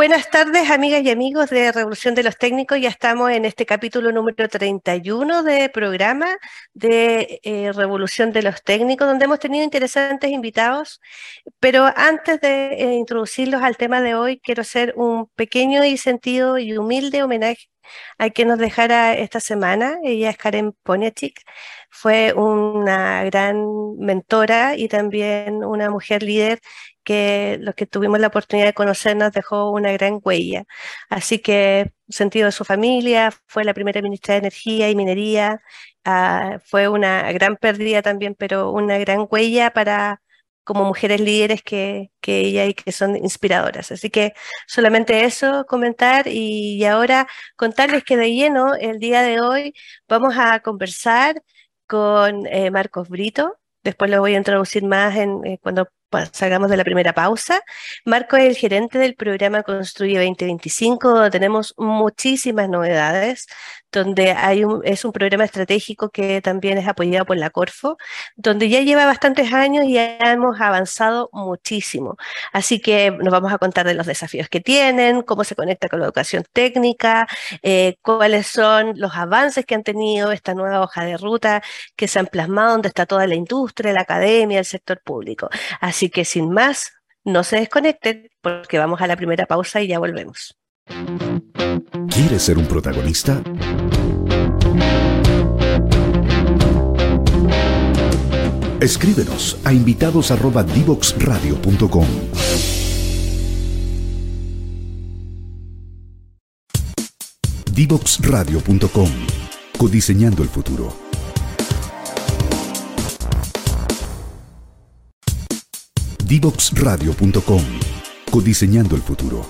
Buenas tardes, amigas y amigos de Revolución de los Técnicos. Ya estamos en este capítulo número 31 de programa de eh, Revolución de los Técnicos, donde hemos tenido interesantes invitados. Pero antes de eh, introducirlos al tema de hoy, quiero hacer un pequeño y sentido y humilde homenaje a quien nos dejara esta semana. Ella es Karen Poniachik. Fue una gran mentora y también una mujer líder que los que tuvimos la oportunidad de conocernos dejó una gran huella. Así que sentido de su familia, fue la primera ministra de Energía y Minería, ah, fue una gran pérdida también, pero una gran huella para como mujeres líderes que, que ella y que son inspiradoras. Así que solamente eso comentar y, ahora contarles que de lleno el día de hoy vamos a conversar con eh, Marcos Brito. Después lo voy a introducir más en, eh, cuando salgamos de la primera pausa. Marco es el gerente del programa Construye 2025, donde tenemos muchísimas novedades, donde hay un, es un programa estratégico que también es apoyado por la Corfo, donde ya lleva bastantes años y ya hemos avanzado muchísimo. Así que nos vamos a contar de los desafíos que tienen, cómo se conecta con la educación técnica, eh, cuáles son los avances que han tenido esta nueva hoja de ruta que se han plasmado, donde está toda la industria, la academia, el sector público. Así que sin más, no se desconecten porque vamos a la primera pausa y ya volvemos. ¿Quieres ser un protagonista? Escríbenos a invitados@divoxradio.com. Divoxradio.com. Codiseñando el futuro. Divoxradio.com. Codiseñando el futuro.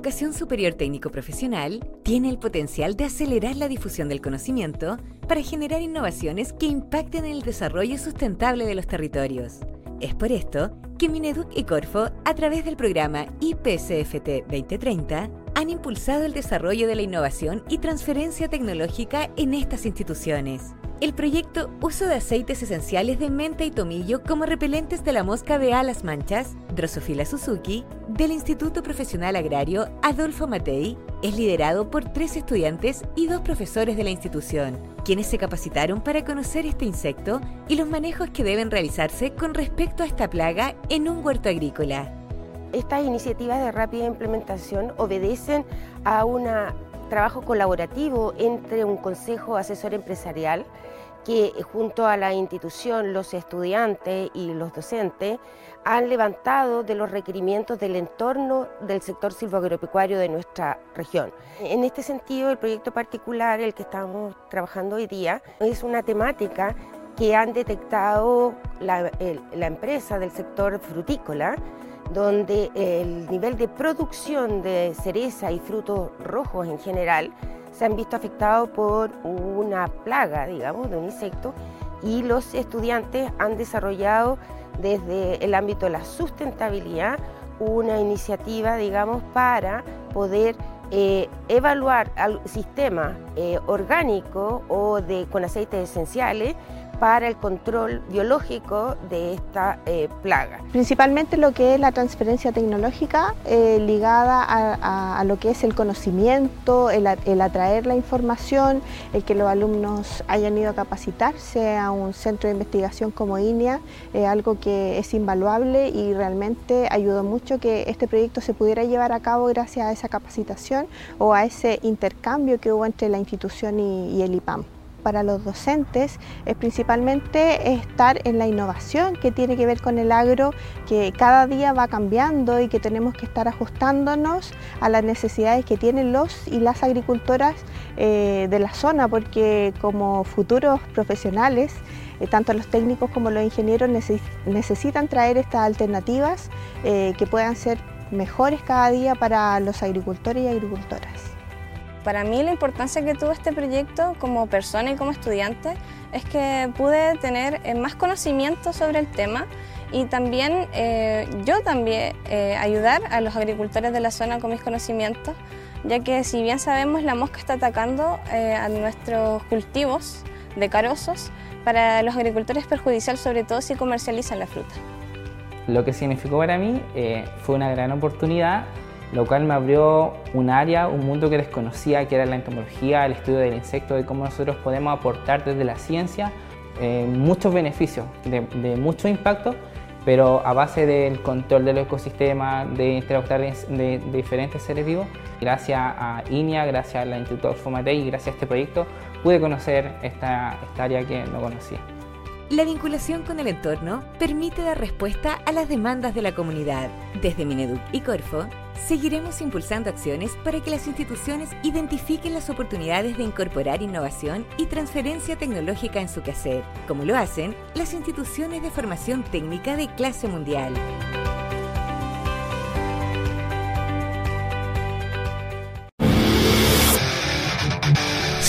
educación superior técnico profesional tiene el potencial de acelerar la difusión del conocimiento para generar innovaciones que impacten en el desarrollo sustentable de los territorios. Es por esto que Mineduc y Corfo, a través del programa IPCFT 2030, han impulsado el desarrollo de la innovación y transferencia tecnológica en estas instituciones. El proyecto Uso de aceites esenciales de menta y tomillo como repelentes de la mosca de alas manchas, Drosophila Suzuki, del Instituto Profesional Agrario Adolfo Matei, es liderado por tres estudiantes y dos profesores de la institución, quienes se capacitaron para conocer este insecto y los manejos que deben realizarse con respecto a esta plaga en un huerto agrícola. Estas iniciativas de rápida implementación obedecen a un trabajo colaborativo entre un consejo asesor empresarial que junto a la institución, los estudiantes y los docentes han levantado de los requerimientos del entorno del sector silvoagropecuario de nuestra región. En este sentido, el proyecto particular, el que estamos trabajando hoy día, es una temática que han detectado la, la empresa del sector frutícola, donde el nivel de producción de cereza y frutos rojos en general se han visto afectados por una plaga, digamos, de un insecto y los estudiantes han desarrollado desde el ámbito de la sustentabilidad una iniciativa, digamos, para poder eh, evaluar sistemas eh, orgánicos o de, con aceites esenciales para el control biológico de esta eh, plaga. Principalmente lo que es la transferencia tecnológica eh, ligada a, lo que es el conocimiento, el, atraer la información, el que los alumnos hayan ido a capacitarse a un centro de investigación como INEA, es algo que es invaluable y realmente ayudó mucho que este proyecto se pudiera llevar a cabo gracias a esa capacitación o a ese intercambio que hubo entre la institución y el IPAM para los docentes es principalmente estar en la innovación que tiene que ver con el agro, que cada día va cambiando y que tenemos que estar ajustándonos a las necesidades que tienen los y las agricultoras eh, de la zona, porque como futuros profesionales, eh, tanto los técnicos como los ingenieros necesitan traer estas alternativas eh, que puedan ser mejores cada día para los agricultores y agricultoras. Para mí la importancia que tuvo este proyecto como persona y como estudiante es que pude tener eh, más conocimiento sobre el tema y también eh, yo también eh, ayudar a los agricultores de la zona con mis conocimientos, ya que si bien sabemos la mosca está atacando a nuestros cultivos, de carozos, para los agricultores es perjudicial sobre todo si comercializan la fruta. Lo que significó para mí eh, fue una gran oportunidad, lo cual me abrió un área, un mundo que desconocía, que era la entomología, el estudio del insecto, de cómo nosotros podemos aportar desde la ciencia eh, muchos beneficios, de, de mucho impacto pero a base del control del ecosistema, de interactuar de, diferentes seres vivos, gracias a INIA, gracias al Instituto Fomate y gracias a este proyecto, pude conocer esta área que no conocía. La vinculación con el entorno permite dar respuesta a las demandas de la comunidad. Desde Mineduc y Corfo, seguiremos impulsando acciones para que las instituciones identifiquen las oportunidades de incorporar innovación y transferencia tecnológica en su quehacer, como lo hacen las instituciones de formación técnica de clase mundial.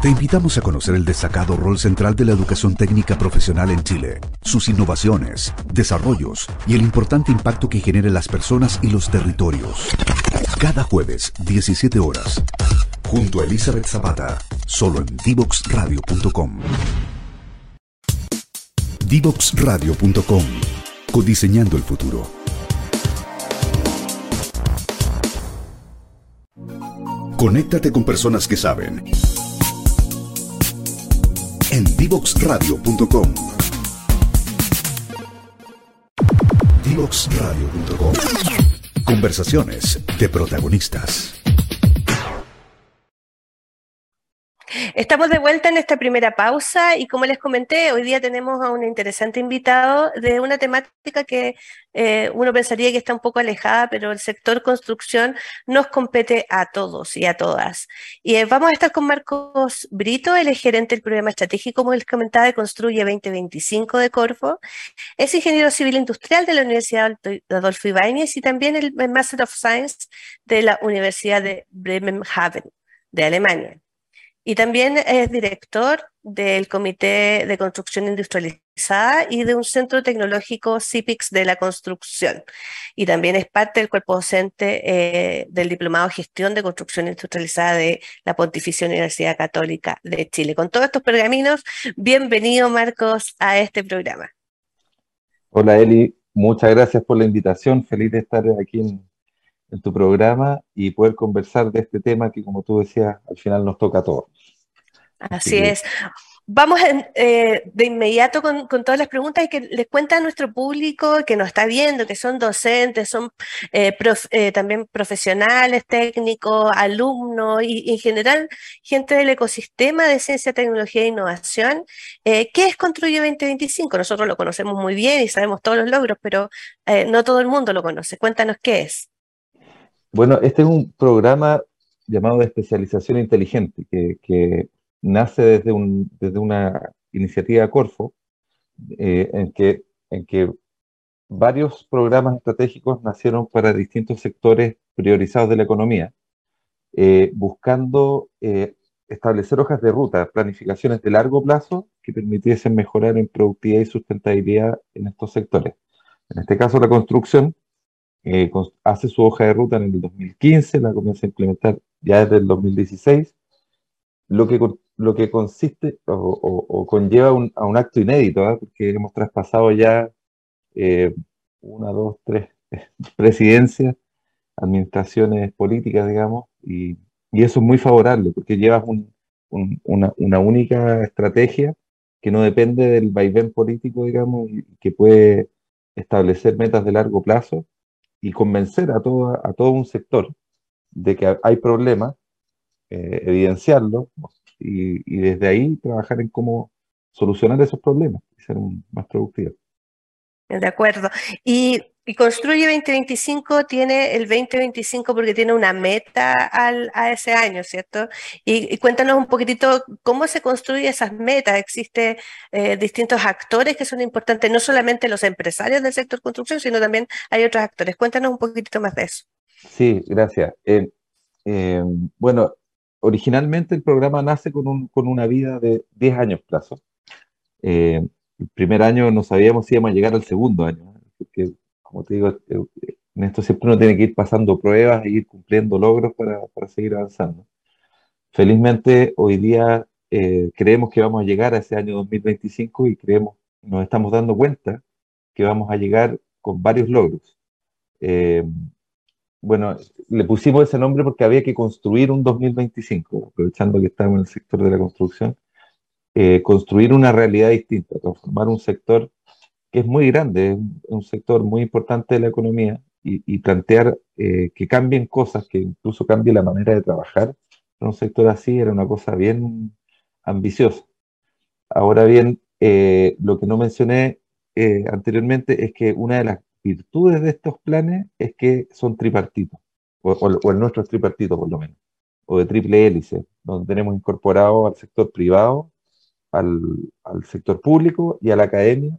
Te invitamos a conocer el destacado rol central de la educación técnica profesional en Chile, sus innovaciones, desarrollos y el importante impacto que genera en las personas y los territorios. Cada jueves, 17 horas. Junto a Elizabeth Zapata, solo en divoxradio.com. Divoxradio.com. Codiseñando el futuro. Conéctate con personas que saben. En divoxradio.com. Divoxradio.com. Conversaciones de protagonistas. Estamos de vuelta en esta primera pausa y como les comenté, hoy día tenemos a un interesante invitado de una temática que eh, uno pensaría que está un poco alejada, pero el sector construcción nos compete a todos y a todas. Y eh, vamos a estar con Marcos Brito, el gerente del programa estratégico, como les comentaba, de Construye 2025 de Corfo. Es ingeniero civil industrial de la Universidad Adolfo Ibáñez y también el Master of Science de la Universidad de Bremenhaven de Alemania. Y también es director del Comité de Construcción Industrializada y de un centro tecnológico CIPIX de la construcción. Y también es parte del cuerpo docente eh, del Diplomado Gestión de Construcción Industrializada de la Pontificia Universidad Católica de Chile. Con todos estos pergaminos, bienvenido Marcos a este programa. Hola Eli, muchas gracias por la invitación. Feliz de estar aquí en tu programa y poder conversar de este tema que, como tú decías, al final nos toca a todos. Así es. Vamos eh, de inmediato con, todas las preguntas y que les cuenta a nuestro público que nos está viendo, que son docentes, son eh, eh, también profesionales, técnicos, alumnos y, en general gente del ecosistema de ciencia, tecnología e innovación. ¿Qué es Construye 2025? Nosotros lo conocemos muy bien y sabemos todos los logros, pero no todo el mundo lo conoce. Cuéntanos qué es. Bueno, este es un programa llamado de especialización inteligente que nace desde, un, desde una iniciativa Corfo, eh, en, que, en que varios programas estratégicos nacieron para distintos sectores priorizados de la economía, eh, buscando eh, establecer hojas de ruta, planificaciones de largo plazo que permitiesen mejorar en productividad y sustentabilidad en estos sectores. En este caso, la construcción hace su hoja de ruta en el 2015, la comienza a implementar ya desde el 2016, lo que lo que consiste o, conlleva a un acto inédito, ¿eh? porque hemos traspasado ya eh, una, dos, tres presidencias, administraciones políticas, digamos, y, eso es muy favorable, porque llevas una, única estrategia que no depende del vaivén político, digamos, y que puede establecer metas de largo plazo y convencer a todo, a todo un sector de que hay problemas, eh, evidenciarlo, y, desde ahí trabajar en cómo solucionar esos problemas y ser más productivo. De acuerdo. Y, Construye 2025 tiene el 2025 porque tiene una meta al, a ese año, ¿cierto? Y, cuéntanos un poquitito cómo se construyen esas metas. Existen eh, distintos actores que son importantes, no solamente los empresarios del sector construcción, sino también hay otros actores. Cuéntanos un poquitito más de eso. Sí, gracias. Eh, eh, bueno, originalmente el programa nace con, un, con una vida de 10 años plazo. Eh, el primer año no sabíamos si íbamos a llegar al segundo año, porque como te digo, eh, en esto siempre uno tiene que ir pasando pruebas e ir cumpliendo logros para, para seguir avanzando. Felizmente hoy día eh, creemos que vamos a llegar a ese año 2025 y creemos, nos estamos dando cuenta que vamos a llegar con varios logros. Eh, bueno, le pusimos ese nombre porque había que construir un 2025, aprovechando que estamos en el sector de la construcción, eh, construir una realidad distinta, transformar un sector que es muy grande, un sector muy importante de la economía, y, plantear que cambien cosas, que incluso cambie la manera de trabajar en un sector así, era una cosa bien ambicioso. Ahora bien, eh, lo que no mencioné eh, anteriormente es que una de las virtudes de estos planes es que son tripartitos, o, el nuestro es tripartito por lo menos, o de triple hélice, donde tenemos incorporado al sector privado, al, sector público y a la academia,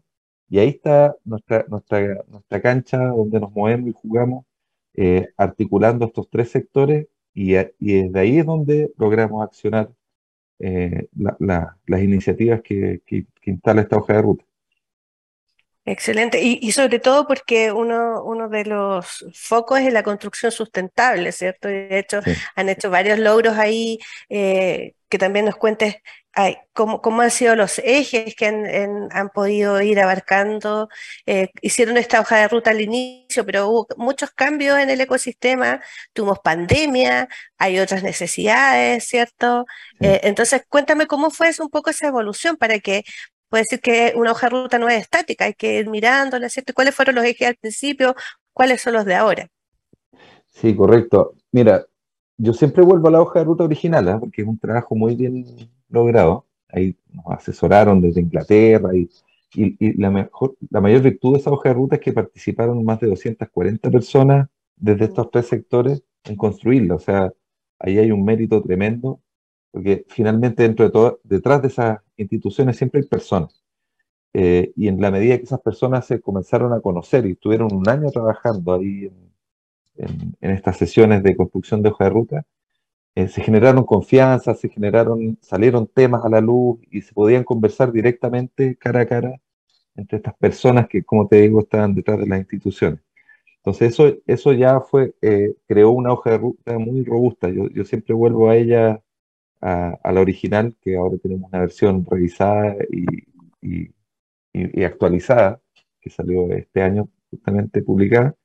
y ahí está nuestra, nuestra, nuestra cancha donde nos movemos y jugamos, eh, articulando estos tres sectores, y, y desde ahí es donde logramos accionar eh, las iniciativas que, instala esta hoja de ruta. Excelente, y, sobre todo porque uno, uno de los focos es la construcción sustentable, ¿cierto? de hecho, han hecho varios logros ahí, eh, que también nos cuentes cómo, cómo, han sido los ejes que han, han podido ir abarcando. Eh, hicieron esta hoja de ruta al inicio, pero hubo muchos cambios en el ecosistema, tuvimos pandemia, hay otras necesidades, ¿cierto? Eh, entonces, cuéntame cómo fue un poco esa evolución para que puede decir que una hoja de ruta no es estática, hay que ir mirándola, ¿cierto? ¿Cuáles fueron los ejes al principio? ¿Cuáles son los de ahora? Sí, correcto. Mira, yo siempre vuelvo a la hoja de ruta original, ¿eh? porque es un trabajo muy bien logrado. Ahí nos asesoraron desde Inglaterra y, y, la, mejor, la mayor virtud de esa hoja de ruta es que participaron más de 240 personas desde estos tres sectores en construirla. O sea, ahí hay un mérito tremendo, porque finalmente dentro de todo, detrás de esas instituciones siempre hay personas. Eh, y en la medida que esas personas se comenzaron a conocer y estuvieron un año trabajando ahí en, en, estas sesiones de construcción de hoja de ruta, eh, se generaron confianza, se generaron, salieron temas a la luz y se podían conversar directamente cara a cara entre estas personas que, como te digo, estaban detrás de las instituciones. Entonces eso, eso ya fue, eh, creó una hoja de ruta muy robusta. Yo, yo siempre vuelvo a ella, a, la original, que ahora tenemos una versión revisada y, y, y, actualizada, que salió este año justamente publicada.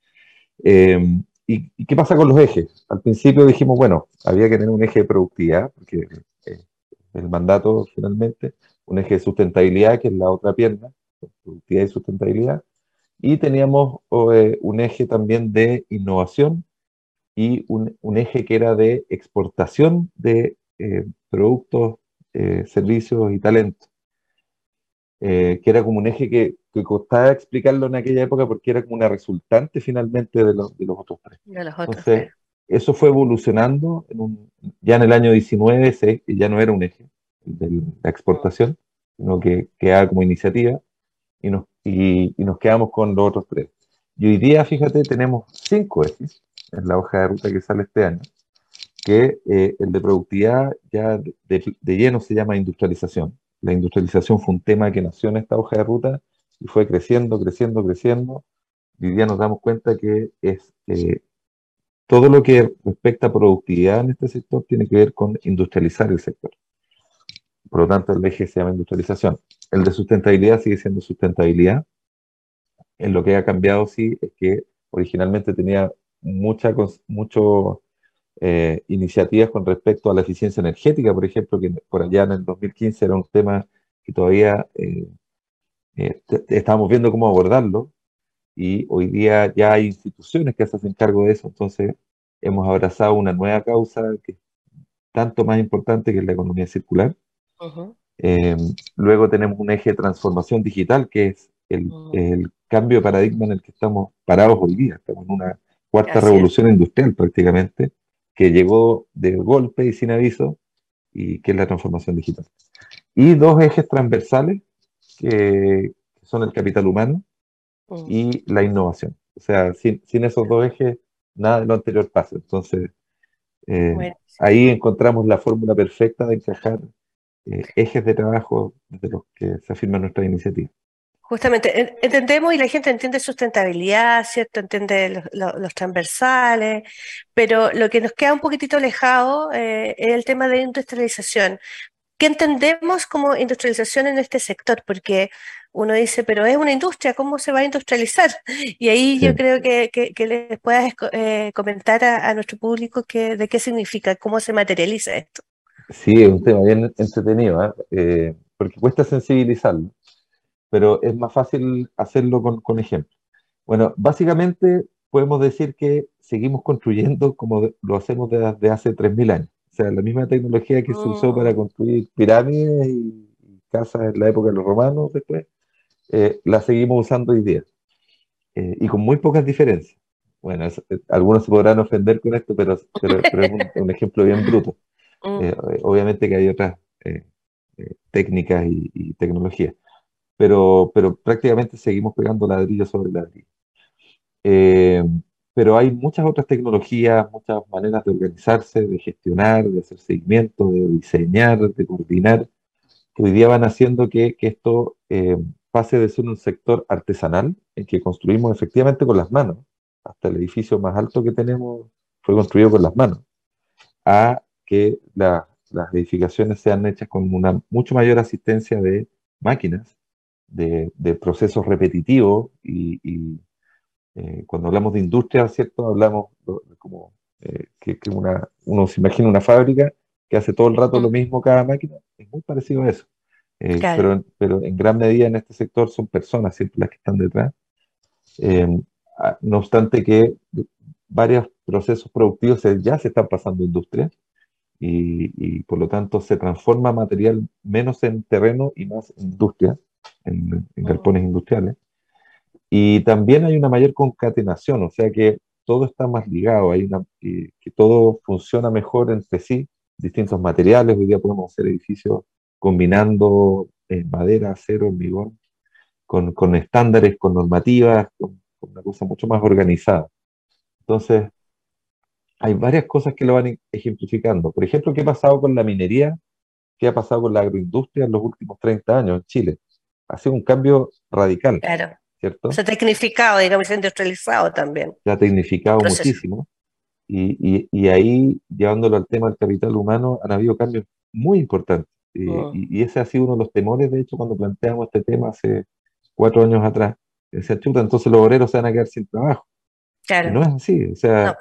Eh, ¿Y, qué pasa con los ejes? Al principio dijimos, bueno, había que tener un eje de productividad, porque eh, el mandato finalmente, un eje de sustentabilidad, que es la otra pierna, productividad y sustentabilidad, y teníamos eh, un eje también de innovación y un, eje que era de exportación de eh, productos, servicios y talentos. Eh, que era como un eje que, que, costaba explicarlo en aquella época porque era como una resultante finalmente de, los, de los otros tres. Entonces, eso fue evolucionando, ya en el año 19 ya no era un eje de la exportación, sino que quedaba como iniciativa y nos, y, nos quedamos con los otros tres. Y hoy día, fíjate, tenemos cinco ejes en la hoja de ruta que sale este año, que eh, el de productividad ya de lleno se llama industrialización la industrialización fue un tema que nació en esta hoja de ruta y fue creciendo, creciendo, creciendo. Y día nos damos cuenta que es eh, todo lo que respecta a productividad en este sector tiene que ver con industrializar el sector. Por lo tanto, el eje se llama industrialización. El de sustentabilidad sigue siendo sustentabilidad. En lo que ha cambiado, sí, es que originalmente tenía mucha, mucho eh, iniciativas con respecto a la eficiencia energética, por ejemplo, que por allá en el 2015 era un tema que todavía eh, eh, estábamos viendo cómo abordarlo y hoy día ya hay instituciones que se hacen cargo de eso, entonces hemos abrazado una nueva causa que es tanto más importante que es la economía circular. luego tenemos un eje de transformación digital que es el, el, cambio de paradigma en el que estamos parados hoy día. Estamos en una cuarta revolución industrial prácticamente que llegó de golpe y sin aviso, y que es la transformación digital. Y dos ejes transversales, que son el capital humano mm. y la innovación. O sea, sin, esos dos ejes, nada de lo anterior pasa. Entonces, Eh, ahí encontramos la fórmula perfecta de encajar eh, ejes de trabajo de los que se afirma nuestra iniciativa. Justamente, entendemos y la gente entiende sustentabilidad, ¿cierto? Entiende los, transversales, pero lo que nos queda un poquitito alejado es el tema de industrialización. ¿Qué entendemos como industrialización en este sector? Porque uno dice, pero es una industria, ¿cómo se va a industrializar? Y ahí yo creo que, que, les puedas eh, comentar a, nuestro público que, de qué significa, cómo se materializa esto. Sí, es un tema bien entretenido, ¿eh? Eh, porque cuesta sensibilizarlo, pero es más fácil hacerlo con, con ejemplos. Bueno, básicamente podemos decir que seguimos construyendo como lo hacemos desde hace 3.000 años. O sea, la misma tecnología que se usó para mm. construir pirámides y casas en la época de los romanos después, eh, la seguimos usando hoy día. Eh, y con muy pocas diferencias. Bueno, eh, algunos se podrán ofender con esto, pero, pero, es un, ejemplo bien bruto. Mm. obviamente que hay otras técnicas y, tecnologías, pero, pero prácticamente seguimos pegando ladrillo sobre ladrillo. pero hay muchas otras tecnologías, muchas maneras de organizarse, de gestionar, de hacer seguimiento, de diseñar, de coordinar, que hoy día van haciendo que, que esto pase de ser un sector artesanal, en que construimos efectivamente con las manos, hasta el edificio más alto que tenemos fue construido con las manos, a que las edificaciones sean hechas con una mucho mayor asistencia de máquinas, de, procesos repetitivos, y, eh, cuando hablamos de industria, ¿cierto? Hablamos como eh, que, una, uno se imagina una fábrica que hace todo el rato lo mismo cada máquina, es muy parecido a eso. Eh, pero, pero en gran medida en este sector son personas siempre las que están detrás. Eh, no obstante que varios procesos productivos ya se están pasando a industria y, por lo tanto se transforma material menos en terreno y más en industria, en, en galpones industriales. Y también hay una mayor concatenación, o sea que todo está más ligado, hay una, que, que todo funciona mejor entre sí, distintos materiales, hoy día podemos hacer edificios combinando eh, madera, acero, hormigón, con, con, estándares, con normativas, con, una cosa mucho más organizada. Entonces, hay varias cosas que lo van ejemplificando. Por ejemplo, ¿qué ha pasado con la minería? ¿Qué ha pasado con la agroindustria en los últimos 30 años en Chile? Ha sido un cambio radical. Claro. ¿cierto? Se ha tecnificado, digamos, se ha industrializado también. Se ha tecnificado muchísimo. Y, y, y, ahí, llevándolo al tema del capital humano, han habido cambios muy importantes. Oh. Y, ese ha sido uno de los temores, de hecho, cuando planteamos este tema hace cuatro años atrás. Decía, chuta, entonces los obreros se van a quedar sin trabajo. Claro. no es así, o sea...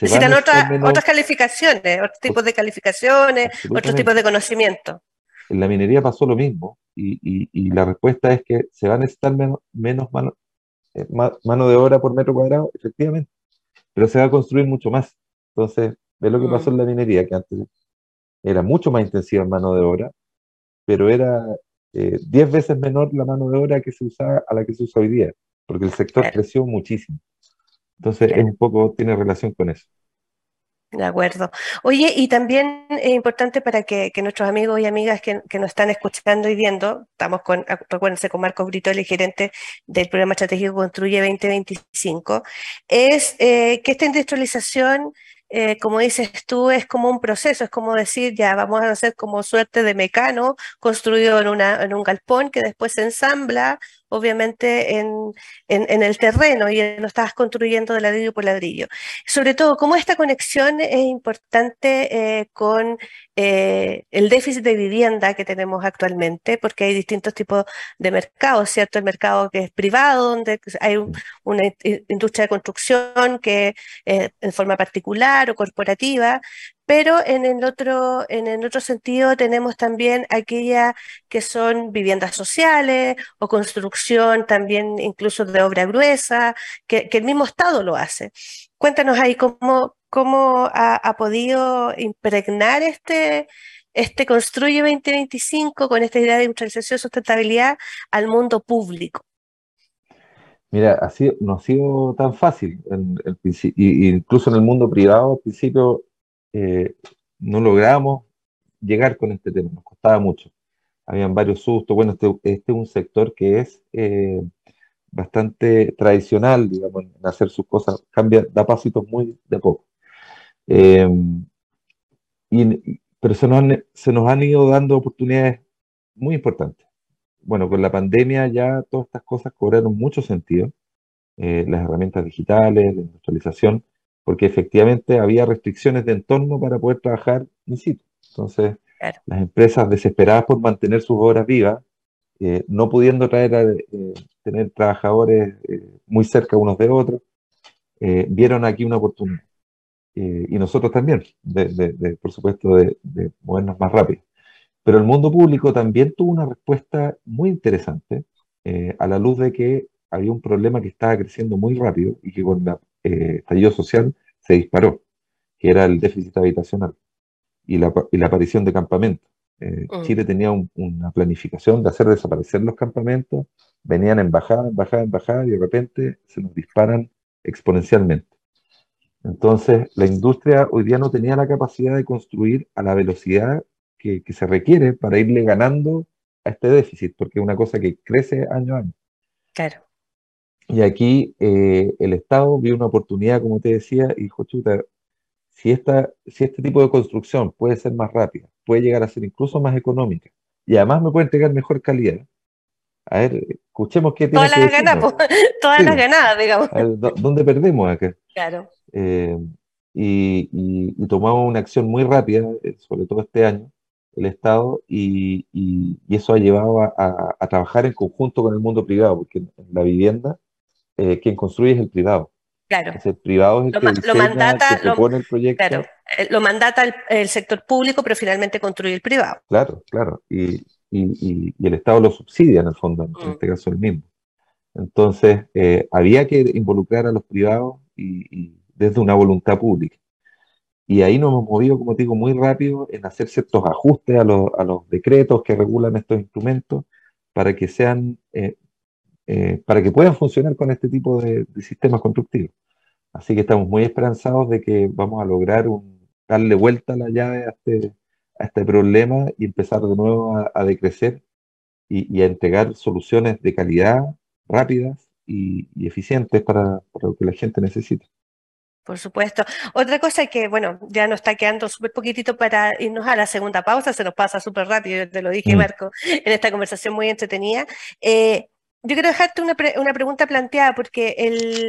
Necesitan otras calificaciones, otros tipos de calificaciones, otros tipos de conocimiento. En la minería pasó lo mismo y, y, la respuesta es que se va a necesitar menos, menos mano, eh, mano de obra por metro cuadrado, efectivamente, pero se va a construir mucho más. Entonces, ve lo que pasó en la minería, que antes era mucho más intensiva en mano de obra, pero era 10 eh, veces menor la mano de obra que se usaba a la que se usa hoy día, porque el sector creció muchísimo. Entonces, es un poco, tiene relación con eso. De acuerdo. Oye, y también es importante para que, nuestros amigos y amigas que, nos están escuchando y viendo, estamos con, recuérdense, con Marcos el gerente del programa estratégico Construye 2025, es eh, que esta industrialización eh, como dices tú, es como un proceso, es como decir, ya vamos a hacer como suerte de mecano construido en, una, en un galpón que después se ensambla obviamente en, en, el terreno y lo estás construyendo de ladrillo por ladrillo. Sobre todo, cómo esta conexión es importante eh, con eh, el déficit de vivienda que tenemos actualmente, porque hay distintos tipos de mercados, ¿cierto? El mercado que es privado, donde hay una industria de construcción que es en forma particular o corporativa, pero en el otro, en el otro sentido tenemos también aquellas que son viviendas sociales o construcción también incluso de obra gruesa, que, el mismo Estado lo hace. Cuéntanos ahí cómo, cómo ha, podido impregnar este, este Construye 2025 con esta idea de industrialización y sustentabilidad al mundo público. Mira, así, no ha sido tan fácil. En, incluso en el mundo privado, al principio eh, no logramos llegar con este tema, nos costaba mucho. Habían varios sustos. Bueno, este, este es un sector que es eh, bastante tradicional, digamos, en hacer sus cosas, cambia, da pasitos muy de poco. pero se nos, se nos han ido dando oportunidades muy importantes. Bueno, con la pandemia ya todas estas cosas cobraron mucho sentido. Eh, las herramientas digitales, la industrialización, porque efectivamente había restricciones de entorno para poder trabajar in situ. Entonces, las empresas desesperadas por mantener sus obras vivas, eh, no pudiendo traer a, eh, tener trabajadores muy cerca unos de otros, vieron aquí una oportunidad. y nosotros también, de, por supuesto, de, movernos más rápido. Pero el mundo público también tuvo una respuesta muy interesante a la luz de que había un problema que estaba creciendo muy rápido y que con eh, estallido social se disparó, que era el déficit habitacional y la, aparición de campamentos. Eh, mm. Chile tenía una planificación de hacer desaparecer los campamentos, venían en bajada, en bajada, en bajada y de repente se nos disparan exponencialmente. Entonces, la industria hoy día no tenía la capacidad de construir a la velocidad que, que se requiere para irle ganando a este déficit, porque es una cosa que crece año a año. Claro. Y aquí eh, el Estado vio una oportunidad, como te decía, y dijo, chuta, si, esta, si este tipo de construcción puede ser más rápida, puede llegar a ser incluso más económica, y además me puede entregar mejor calidad, a ver, escuchemos qué tiene todas las ganas, todas las ganadas, digamos. ¿Dónde perdemos acá? Claro. Eh, y, y, tomamos una acción muy rápida, eh, sobre todo este año, el Estado, y, y eso ha llevado a, a, trabajar en conjunto con el mundo privado, porque en la vivienda eh, quien construye es el privado. Claro. el privado es el que, diseña, mandata, que propone el proyecto. Claro, eh, lo mandata el, sector público, pero finalmente construye el privado. Claro, claro. Y, y, y, el Estado lo subsidia en el fondo, en mm. este caso el mismo. Entonces, eh, había que involucrar a los privados y, desde una voluntad pública. Y ahí nos hemos movido, como te digo, muy rápido en hacer ciertos ajustes a los, a los decretos que regulan estos instrumentos para que sean eh, para que puedan funcionar con este tipo de, sistemas constructivos. Así que estamos muy esperanzados de que vamos a lograr darle vuelta a la llave a este, a este problema y empezar de nuevo a, decrecer y, a entregar soluciones de calidad, rápidas y, eficientes para, para, lo que la gente necesita. Por supuesto. Otra cosa que, bueno, ya nos está quedando súper poquitito para irnos a la segunda pausa, se nos pasa súper rápido, te lo dije, mm. Marco, en esta conversación muy entretenida. Eh, yo quiero dejarte una, una pregunta planteada porque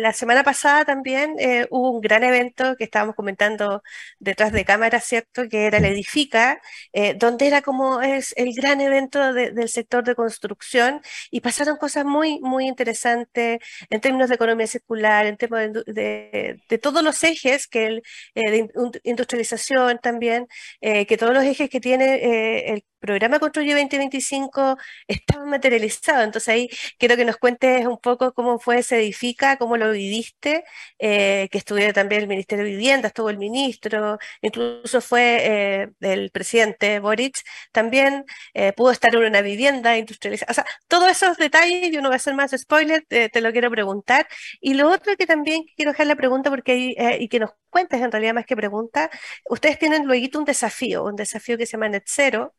la semana pasada también eh, hubo un gran evento que estábamos comentando detrás de cámara, ¿cierto? Que era el Edifica, eh, donde era como es el gran evento del sector de construcción y pasaron cosas muy, muy interesantes en términos de economía circular, en términos de, de, todos los ejes que el, eh, de industrialización también, que todos los ejes que tiene el programa Construye 2025 estaban materializados. Entonces ahí quiero que nos cuentes un poco cómo fue, se edifica, cómo lo viviste, eh, que estuviera también el Ministerio de Vivienda, estuvo el ministro, incluso fue eh, el presidente Boric, también eh, pudo estar en una vivienda industrializada. O sea, todos esos detalles, yo no voy a hacer más spoiler, te, lo quiero preguntar. Y lo otro que también quiero dejar la pregunta porque y que nos cuentes en realidad más que pregunta, ustedes tienen luego un desafío, un desafío que se llama Net Zero,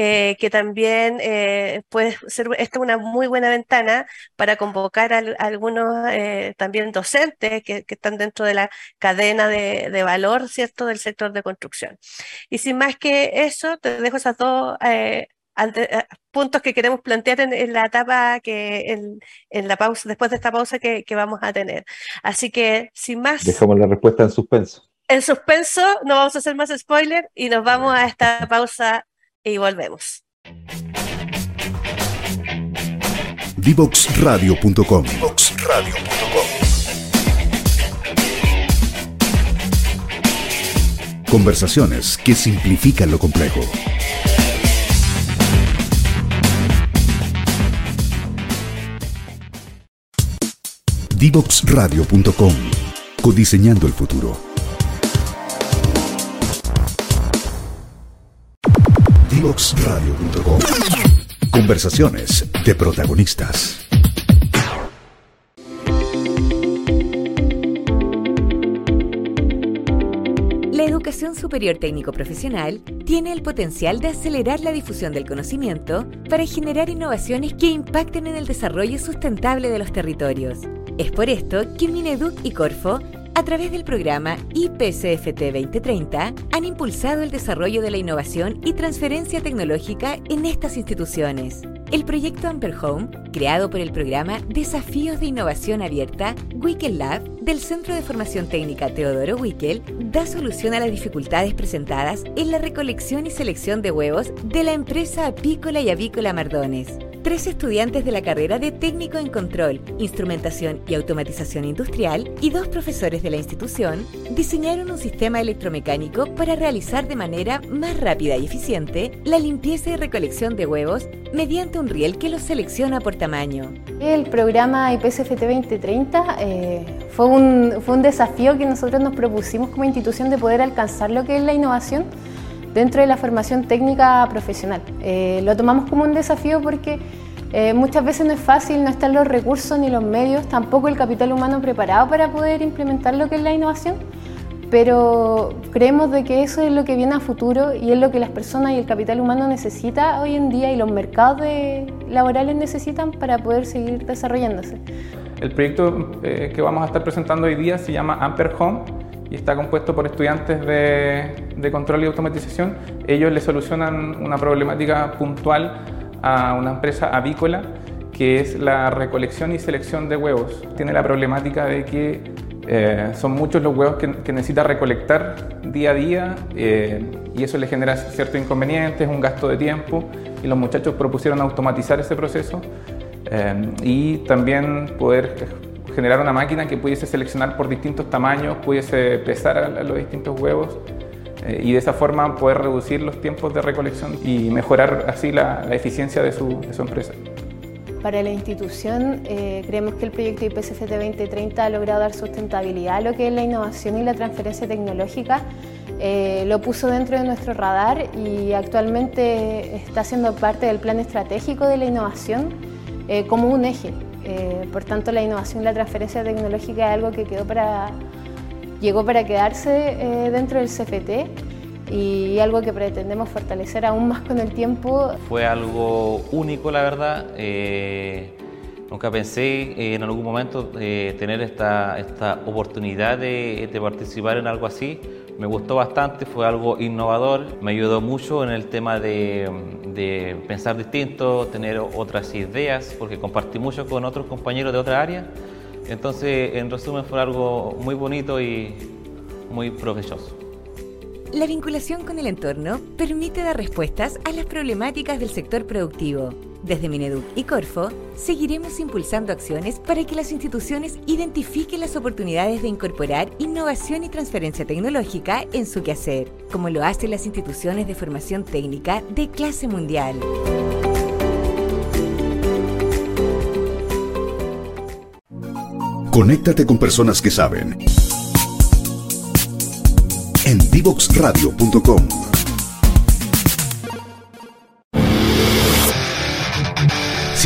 eh, que también eh, puede ser esta una muy buena ventana para convocar a, algunos eh, también docentes que, están dentro de la cadena de, valor, ¿cierto?, del sector de construcción. Y sin más que eso, te dejo esos dos puntos que queremos plantear en, la etapa que en, la pausa, después de esta pausa que, que, vamos a tener. Así que, sin más. Dejamos la respuesta en suspenso. En suspenso, no vamos a hacer más spoiler y nos vamos a esta pausa y volvemos. Divoxradio.com Conversaciones que simplifican lo complejo. Divoxradio.com Codiseñando el futuro. Divoxradio.com. Conversaciones de protagonistas. La educación superior técnico profesional tiene el potencial de acelerar la difusión del conocimiento para generar innovaciones que impacten en el desarrollo sustentable de los territorios. Es por esto que Mineduc y Corfo a través del programa IPCFT 2030, han impulsado el desarrollo de la innovación y transferencia tecnológica en estas instituciones. El proyecto Amper Home, creado por el programa Desafíos de Innovación Abierta Wickel Lab del Centro de Formación Técnica Teodoro Wickel, da solución a las dificultades presentadas en la recolección y selección de huevos de la empresa apícola y avícola Mardones tres estudiantes de la carrera de técnico en control, instrumentación y automatización industrial y dos profesores de la institución diseñaron un sistema electromecánico para realizar de manera más rápida y eficiente la limpieza y recolección de huevos mediante un riel que los selecciona por tamaño. El programa IPSFT 2030 eh, fue, un, fue un desafío que nosotros nos propusimos como institución de poder alcanzar lo que es la innovación dentro de la formación técnica profesional. Eh, lo tomamos como un desafío porque eh, muchas veces no es fácil, no están los recursos ni los medios, tampoco el capital humano preparado para poder implementar lo que es la innovación, pero creemos de que eso es lo que viene a futuro y es lo que las personas y el capital humano necesita hoy en día y los mercados laborales necesitan para poder seguir desarrollándose. El proyecto eh, que vamos a estar presentando hoy día se llama Amper Home y está compuesto por estudiantes de, control y automatización. Ellos le solucionan una problemática puntual a una empresa avícola que es la recolección y selección de huevos. Tiene la problemática de que eh, son muchos los huevos que, necesita recolectar día a día eh, y eso le genera ciertos inconvenientes, un gasto de tiempo y los muchachos propusieron automatizar ese proceso eh, y también poder generar una máquina que pudiese seleccionar por distintos tamaños, pudiese pesar a, los distintos huevos eh, y de esa forma poder reducir los tiempos de recolección y mejorar así la, eficiencia de su, empresa. Para la institución, eh, creemos que el proyecto IPCFT 2030 ha logrado dar sustentabilidad a lo que es la innovación y la transferencia tecnológica. Eh, lo puso dentro de nuestro radar y actualmente está siendo parte del plan estratégico de la innovación como un eje eh, por tanto, la innovación y la transferencia tecnológica es algo que quedó para, llegó para quedarse eh, dentro del CFT y algo que pretendemos fortalecer aún más con el tiempo. Fue algo único, la verdad. Eh, nunca pensé en algún momento tener esta, esta oportunidad de, de participar en algo así me gustó bastante, fue algo innovador, me ayudó mucho en el tema de, pensar distinto, tener otras ideas, porque compartí mucho con otros compañeros de otra área. Entonces, en resumen, fue algo muy bonito y muy provechoso. La vinculación con el entorno permite dar respuestas a las problemáticas del sector productivo desde Mineduc y Corfo, seguiremos impulsando acciones para que las instituciones identifiquen las oportunidades de incorporar innovación y transferencia tecnológica en su quehacer, como lo hacen las instituciones de formación técnica de clase mundial. Conéctate con personas que saben. En divoxradio.com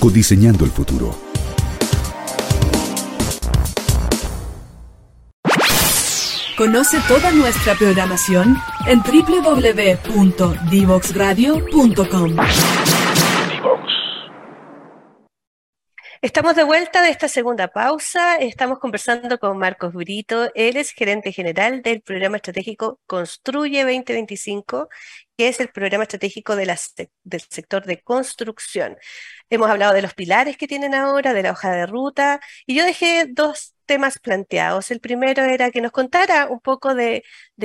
Codiseñando el futuro. Conoce toda nuestra programación en www.divoxradio.com. Estamos de vuelta de esta segunda pausa. Estamos conversando con Marcos Brito. Él es gerente general del programa estratégico Construye 2025, que es el programa estratégico de del sector de construcción. Hemos hablado de los pilares que tienen ahora, de la hoja de ruta, y yo dejé dos temas planteados. El primero era que nos contara un poco de,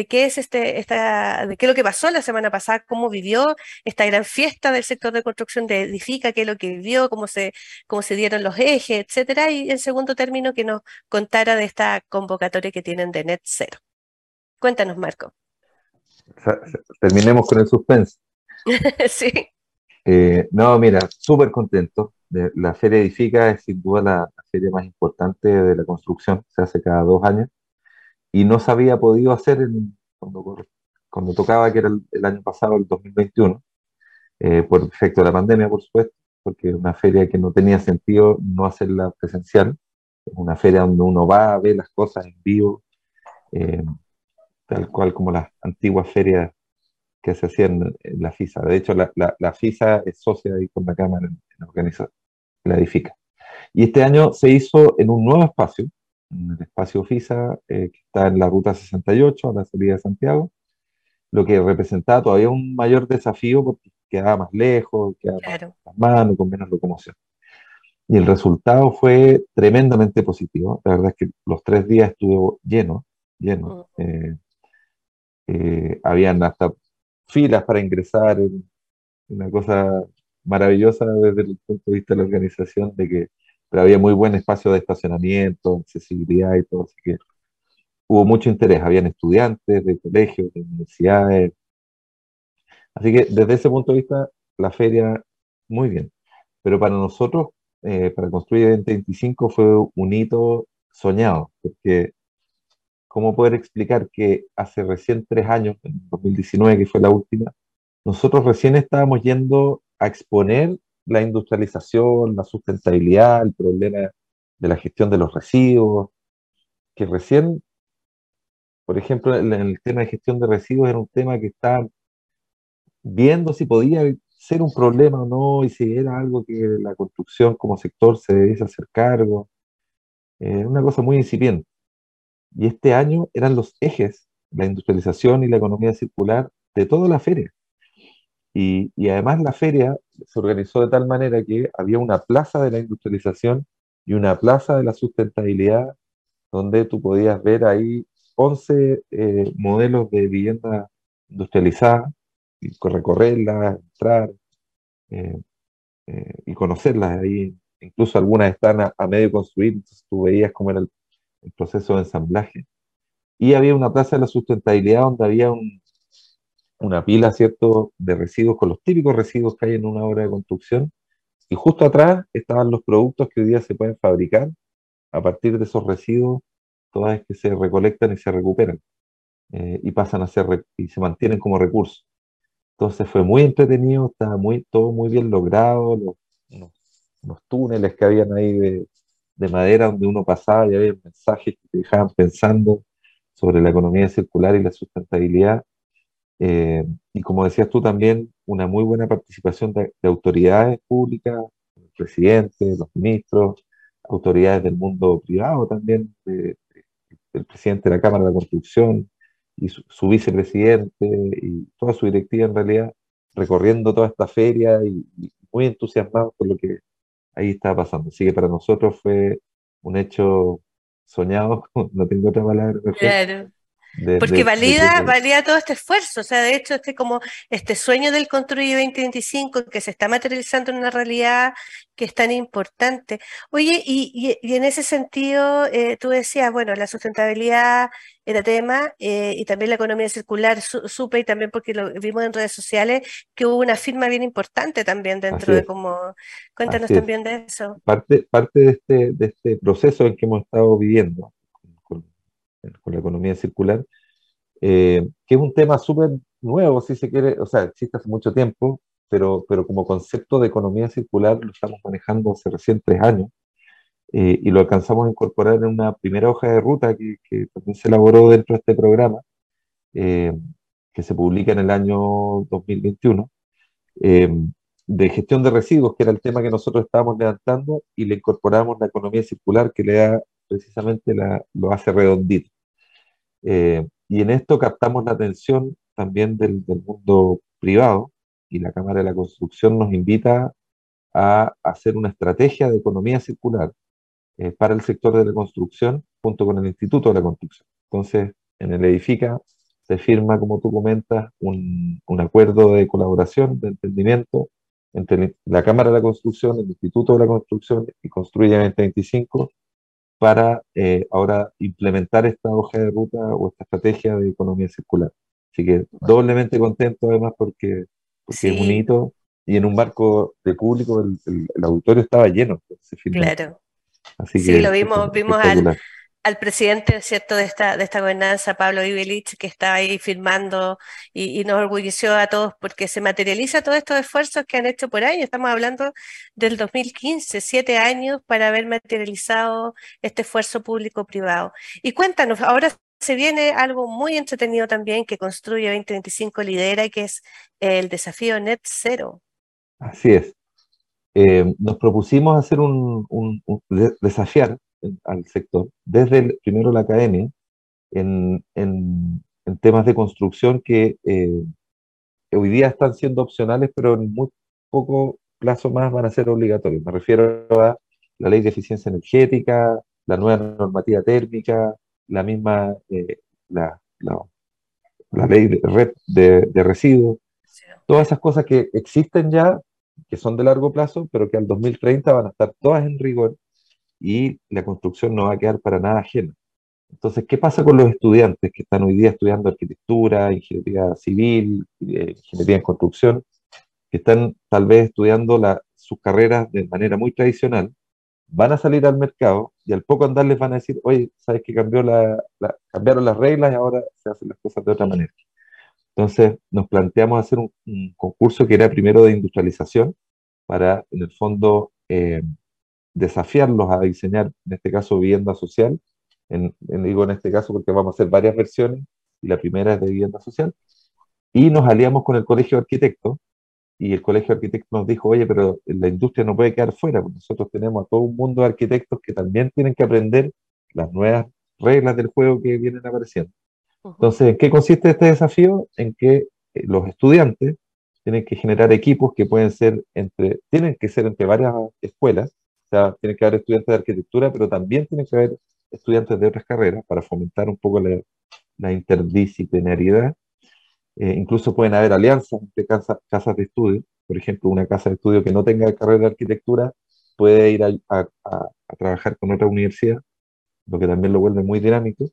qué es este, esta, de qué es lo que pasó la semana pasada, cómo vivió esta gran fiesta del sector de construcción de Edifica, qué es lo que vivió, cómo se, cómo se dieron los ejes, etcétera. Y en segundo término, que nos contara de esta convocatoria que tienen de Net Zero. Cuéntanos, Marco. Terminemos con el suspense. sí. Eh, no, mira, súper contento. La Feria Edifica es sin duda la, feria más importante de la construcción, se hace cada dos años. y no se había podido hacer cuando, cuando, tocaba, que era el, año pasado, el 2021, eh, por efecto de la pandemia, por supuesto, porque es una feria que no tenía sentido no hacerla presencial, es una feria donde uno va a ver las cosas en vivo, eh, tal cual como las antiguas ferias que se hacían en la FISA. De hecho, la, la, FISA es socia ahí con la Cámara en, organiza, la edifica. Y este año se hizo en un nuevo espacio, en el espacio FISA, eh, que está en la ruta 68, a la salida de Santiago, lo que representaba todavía un mayor desafío porque quedaba más lejos, quedaba más mano, con menos locomoción. Y el resultado fue tremendamente positivo. La verdad es que los tres días estuvo lleno, lleno. Mm. Eh, eh, habían hasta filas para ingresar, una cosa maravillosa desde el punto de vista de la organización, de que pero había muy buen espacio de estacionamiento, accesibilidad y todo, así que hubo mucho interés, habían estudiantes de colegios, de universidades, así que desde ese punto de vista, la feria, muy bien, pero para nosotros, eh, para construir 2025 fue un hito soñado, porque ¿cómo poder explicar que hace recién tres años, en 2019, que fue la última, nosotros recién estábamos yendo a exponer la industrialización, la sustentabilidad, el problema de la gestión de los residuos, que recién, por ejemplo, el tema de gestión de residuos era un tema que está viendo si podía ser un problema o no y si era algo que la construcción como sector se debiese hacer cargo. Eh, una cosa muy incipiente. Y este año eran los ejes, la industrialización y la economía circular de toda la feria. Y, además la feria se organizó de tal manera que había una plaza de la industrialización y una plaza de la sustentabilidad, donde tú podías ver ahí 11 eh, modelos de vivienda industrializada, y recorrerlas, entrar eh, eh, y conocerlas. Ahí incluso algunas están a, medio construir, entonces tú veías cómo era el, el proceso de ensamblaje. Y había una plaza de la sustentabilidad donde había un, una pila, ¿cierto?, de residuos con los típicos residuos que hay en una obra de construcción. Y justo atrás estaban los productos que hoy día se pueden fabricar a partir de esos residuos, todas vez que se recolectan y se recuperan eh, y pasan a ser y se mantienen como recursos. Entonces fue muy entretenido, estaba muy, todo muy bien logrado, los, los, túneles que habían ahí de, de, madera donde uno pasaba y había mensajes que te dejaban pensando sobre la economía circular y la sustentabilidad. Eh, y como decías tú también, una muy buena participación de, autoridades públicas, el presidente, los ministros, autoridades del mundo privado también, el presidente de la Cámara de la Construcción y su, vicepresidente y toda su directiva en realidad, recorriendo toda esta feria y, muy entusiasmados por lo que ahí estaba pasando. Así que para nosotros fue un hecho soñado, no tengo otra palabra. Claro. Porque valida, valida todo este esfuerzo, o sea, de hecho, este como este sueño del Construye 2025 que se está materializando en una realidad que es tan importante. Oye, y, en ese sentido, eh, tú decías, bueno, la sustentabilidad era tema eh, y también la economía circular, supe y también porque lo vimos en redes sociales, que hubo una firma bien importante también dentro de cómo, cuéntanos también de eso. Parte, parte de, este, de este proceso en que hemos estado viviendo con la economía circular, eh, que es un tema súper nuevo, si se quiere, o sea, existe hace mucho tiempo, pero, pero como concepto de economía circular lo estamos manejando hace recién tres años eh, y lo alcanzamos a incorporar en una primera hoja de ruta que, también se elaboró dentro de este programa, eh, que se publica en el año 2021 de gestión de residuos, que era el tema que nosotros estábamos levantando, y le incorporamos la economía circular que le da precisamente la, lo hace redondito. Eh, y en esto captamos la atención también del, mundo privado y la Cámara de la Construcción nos invita a hacer una estrategia de economía circular eh, para el sector de la construcción junto con el Instituto de la Construcción. Entonces, en el Edifica se firma, como tú comentas, un, un acuerdo de colaboración, de entendimiento entre la Cámara de la Construcción, el Instituto de la Construcción y Construye 2025 para eh, ahora implementar esta hoja de ruta o esta estrategia de economía circular. Así que doblemente contento además porque, porque es bonito y en un marco de público el, auditorio estaba lleno. claro. Así sí, lo vimos, vimos al, al presidente, ¿cierto?, de esta, de esta gobernanza, Pablo Ibelich, que está ahí firmando y, nos orgulleció a todos porque se materializa todos estos esfuerzos que han hecho por años. Estamos hablando del 2015, siete años para haber materializado este esfuerzo público-privado. Y cuéntanos, ahora se viene algo muy entretenido también que Construye 2025 lidera y que es el desafío Net Zero. Así es. Eh, nos propusimos hacer un, desafiar al sector desde el, primero la academia en, temas de construcción que eh, hoy día están siendo opcionales, pero en muy poco plazo más van a ser obligatorios. Me refiero a la ley de eficiencia energética, la nueva normativa térmica, la misma, eh, la, la, ley de red de, residuos, todas esas cosas que existen ya, que son de largo plazo, pero que al 2030 van a estar todas en rigor y la construcción no va a quedar para nada ajena. Entonces, ¿qué pasa con los estudiantes que están hoy día estudiando arquitectura, ingeniería civil, eh, ingeniería en construcción, que están tal vez estudiando la, sus carreras de manera muy tradicional van a salir al mercado y al poco andar les van a decir, oye, sabes que cambió la, cambiaron las reglas y ahora se hacen las cosas de otra manera. Entonces nos planteamos hacer un, concurso que era primero de industrialización para, en el fondo, eh, desafiarlos a diseñar, en este caso, vivienda social. Digo en este caso porque vamos a hacer varias versiones y la primera es de vivienda social. Y nos aliamos con el Colegio de Arquitectos y el Colegio de Arquitectos nos dijo, oye, pero la industria no puede quedar fuera, porque nosotros tenemos a todo un mundo de arquitectos que también tienen que aprender las nuevas reglas del juego que vienen apareciendo. Entonces, ¿en qué consiste este desafío? En que eh, los estudiantes tienen que generar equipos que pueden ser entre, tienen que ser entre varias escuelas, o sea, tienen que haber estudiantes de arquitectura, pero también tienen que haber estudiantes de otras carreras para fomentar un poco la, la interdisciplinariedad eh, incluso pueden haber alianzas entre casas, de estudio. Por ejemplo, una casa de estudio que no tenga carrera de arquitectura puede ir a, trabajar con otra universidad, lo que también lo vuelve muy dinámico.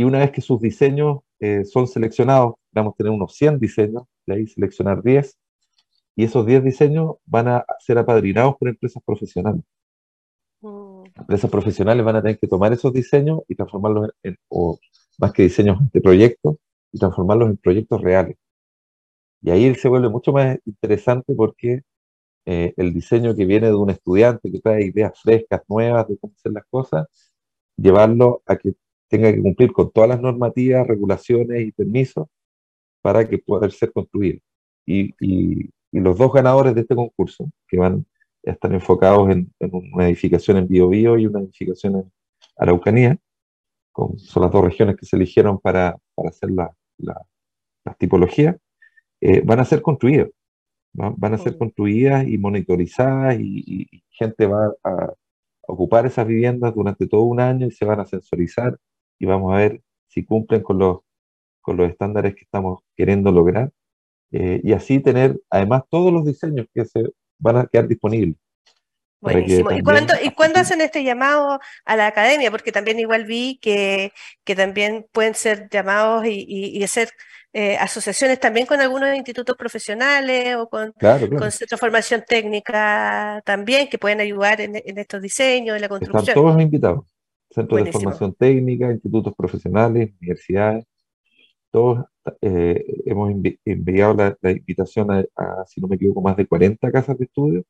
Y una vez que sus diseños eh, son seleccionados, vamos a tener unos 100 diseños, de ahí seleccionar 10, y esos 10 diseños van a ser apadrinados por empresas profesionales. Mm. Empresas profesionales van a tener que tomar esos diseños y transformarlos en, o más que diseños de proyectos, y transformarlos en proyectos reales. Y ahí se vuelve mucho más interesante porque eh, el diseño que viene de un estudiante que trae ideas frescas, nuevas de cómo hacer las cosas, llevarlo a que tenga que cumplir con todas las normativas, regulaciones y permisos para que pueda ser construido. Y, y, los dos ganadores de este concurso, que van a estar enfocados en, una edificación en Biobío y una edificación en Araucanía, con, son las dos regiones que se eligieron para, para hacer la, las tipologías, eh, van a ser construidas. Van a ser construidas y monitorizadas y, gente va a, ocupar esas viviendas durante todo un año y se van a sensorizar y vamos a ver si cumplen con los, con los estándares que estamos queriendo lograr. Eh, y así tener además todos los diseños que se van a quedar disponibles. Buenísimo. ¿Y cuándo, ¿Y cuándo hacen este llamado a la academia? Porque también igual vi que, que también pueden ser llamados y, y, hacer eh, asociaciones también con algunos institutos profesionales o con, con centros de formación técnica también que pueden ayudar en, estos diseños, en la construcción. Están todos invitados. Centros de formación técnica, institutos profesionales, universidades. Todos eh, hemos enviado la, invitación a, si no me equivoco, más de 40 casas de estudio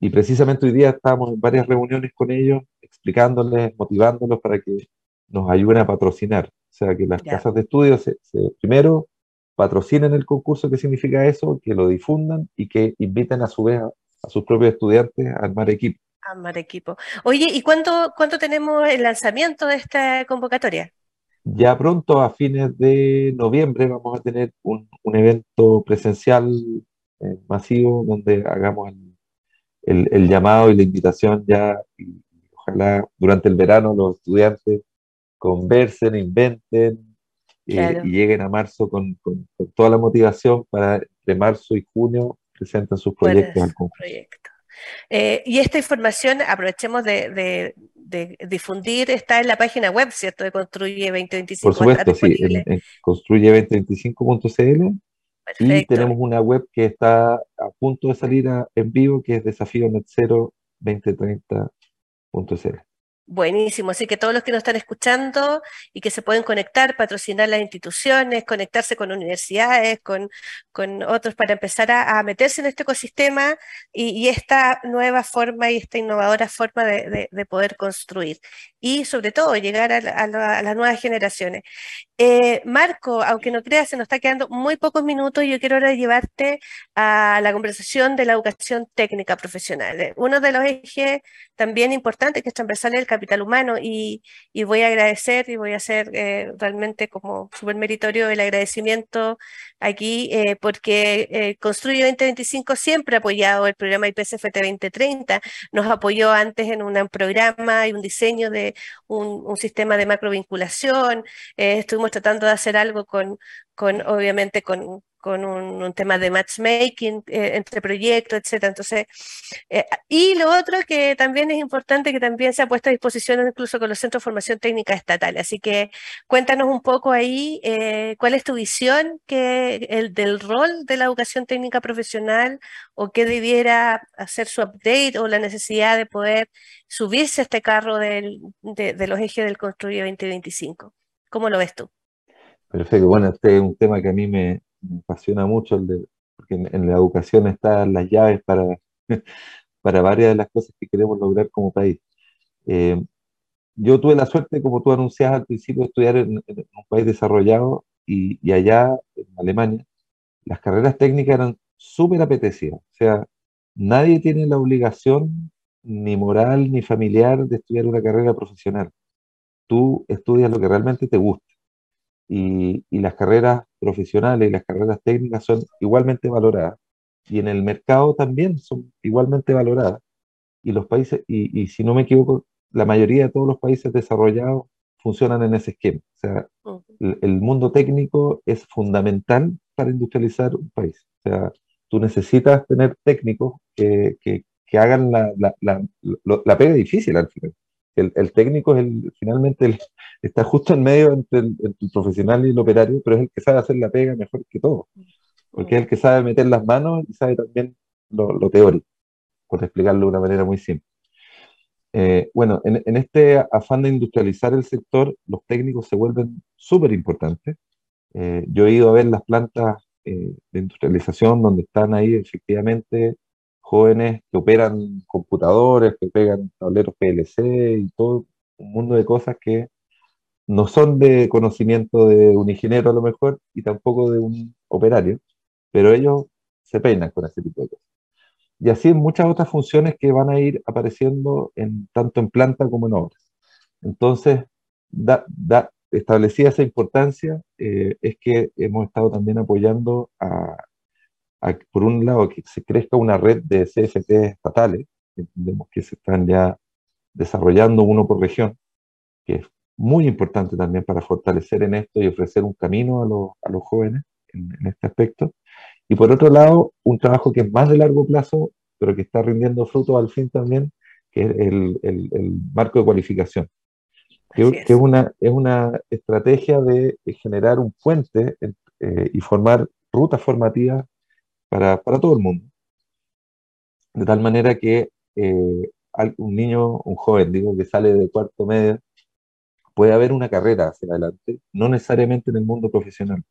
y precisamente hoy día estamos en varias reuniones con ellos, explicándoles, motivándolos para que nos ayuden a patrocinar. O sea, que las casas de estudio se, primero patrocinen el concurso, ¿qué significa eso? Que lo difundan y que inviten a su vez a, sus propios estudiantes a armar equipo. Armar equipo. Oye, ¿y cuánto, cuánto tenemos el lanzamiento de esta convocatoria? Ya pronto, a fines de noviembre, vamos a tener un, evento presencial eh, masivo donde hagamos el el, llamado y la invitación ya, y, ojalá durante el verano los estudiantes conversen, inventen eh, y lleguen a marzo con, toda la motivación para entre marzo y junio presenten sus proyectos al concurso. Eh, y esta información, aprovechemos de, difundir, está en la página web, ¿cierto? De Construye 2025. Por supuesto, sí, en, construye2025.cl y tenemos una web que está a punto de salir en vivo, que es desafío net 2030.cl. Buenísimo, así que todos los que nos están escuchando y que se pueden conectar, patrocinar las instituciones, conectarse con universidades, con, con otros para empezar a, meterse en este ecosistema y, esta nueva forma y esta innovadora forma de, poder construir y sobre todo llegar a, las nuevas generaciones. Eh, Marco, aunque no creas, se nos está quedando muy pocos minutos y yo quiero ahora llevarte a la conversación de la educación técnica profesional. Uno de los ejes también importantes que es transversal el capital humano y, voy a agradecer y voy a hacer eh, realmente como súper meritorio el agradecimiento aquí eh, porque eh, Construye 2025 siempre ha apoyado el programa IPCFT 2030, nos apoyó antes en un programa y un diseño de un, sistema de macrovinculación, estuvimos tratando de hacer algo con, con obviamente con, con un, tema de matchmaking eh, entre proyectos, etcétera. Entonces, eh, y lo otro que también es importante, que también se ha puesto a disposición incluso con los centros de formación técnica estatal. Así que cuéntanos un poco ahí eh, cuál es tu visión que el, del rol de la educación técnica profesional o qué debiera hacer su update o la necesidad de poder subirse a este carro de los ejes del Construye 2025. ¿Cómo lo ves tú? Perfecto, bueno, este es un tema que a mí me, me apasiona mucho, el de, porque en, la educación están las llaves para, para varias de las cosas que queremos lograr como país. Eh, yo tuve la suerte, como tú anunciabas al principio, de estudiar en, un país desarrollado y, y, allá, en Alemania, las carreras técnicas eran súper apetecidas. O sea, nadie tiene la obligación ni moral ni familiar de estudiar una carrera profesional. Tú estudias lo que realmente te gusta y, las carreras profesionales y las carreras técnicas son igualmente valoradas y en el mercado también son igualmente valoradas. Y los países, y, si no me equivoco, la mayoría de todos los países desarrollados funcionan en ese esquema. O sea, el, mundo técnico es fundamental para industrializar un país. O sea, tú necesitas tener técnicos que, que, que hagan la, la, la, la, pega difícil al final el, técnico es el, finalmente está justo en medio entre el, profesional y el operario, pero es el que sabe hacer la pega mejor que todo, porque es el que sabe meter las manos y sabe también lo, teórico, por explicarlo de una manera muy simple. Eh, bueno, en, este afán de industrializar el sector, los técnicos se vuelven súper importantes. Eh, yo he ido a ver las plantas eh, de industrialización donde están ahí efectivamente jóvenes que operan computadores, que pegan tableros PLC y todo un mundo de cosas que no son de conocimiento de un ingeniero a lo mejor y tampoco de un operario, pero ellos se peinan con ese tipo de cosas. Y así muchas otras funciones que van a ir apareciendo en, tanto en planta como en obras. Entonces, da, establecida esa importancia, eh, es que hemos estado también apoyando a, por un lado, que se crezca una red de CFT estatales, entendemos que se están ya desarrollando uno por región, que es muy importante también para fortalecer en esto y ofrecer un camino a, los, a los jóvenes en, este aspecto. Y por otro lado, un trabajo que es más de largo plazo, pero que está rindiendo fruto al fin también, que es el, el, marco de cualificación, que, es. una, es una estrategia de generar un puente eh, y formar rutas formativas para, para todo el mundo. De tal manera que eh, un niño, un joven, digo, que sale de cuarto medio, puede haber una carrera hacia adelante, no necesariamente en el mundo profesional.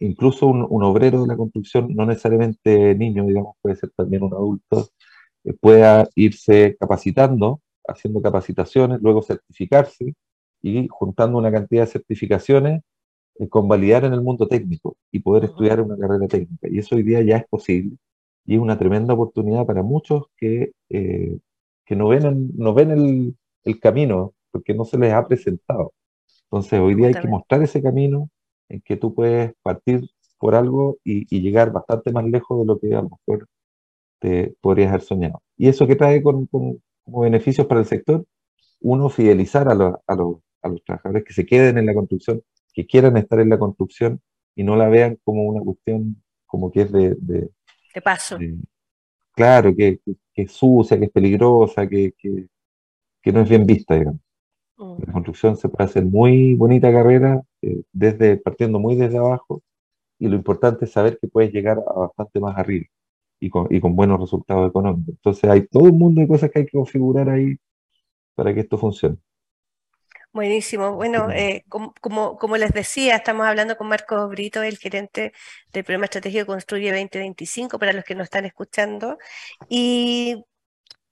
Incluso un, un, obrero de la construcción, no necesariamente niño, digamos, puede ser también un adulto, eh, pueda irse capacitando, haciendo capacitaciones, luego certificarse y juntando una cantidad de certificaciones convalidar en el mundo técnico y poder estudiar una carrera técnica. Y eso hoy día ya es posible y es una tremenda oportunidad para muchos que, eh, que no ven, no ven el, el, camino porque no se les ha presentado. Entonces hoy día hay que mostrar ese camino en que tú puedes partir por algo y, y llegar bastante más lejos de lo que a lo mejor te podrías haber soñado. ¿Y eso que trae con, como beneficios para el sector? Uno, fidelizar a, a, los, a los trabajadores que se queden en la construcción que quieran estar en la construcción y no la vean como una cuestión como que es de... De, paso. claro, que, que, es sucia, que es peligrosa, que, que, no es bien vista, digamos. Mm. La construcción se puede hacer muy bonita carrera, eh, desde, partiendo muy desde abajo, y lo importante es saber que puedes llegar a bastante más arriba y con, y con buenos resultados económicos. Entonces hay todo un mundo de cosas que hay que configurar ahí para que esto funcione. Buenísimo. Bueno, eh, como, como, les decía, estamos hablando con Marcos Brito, el gerente del programa estratégico Construye 2025, para los que nos están escuchando. Y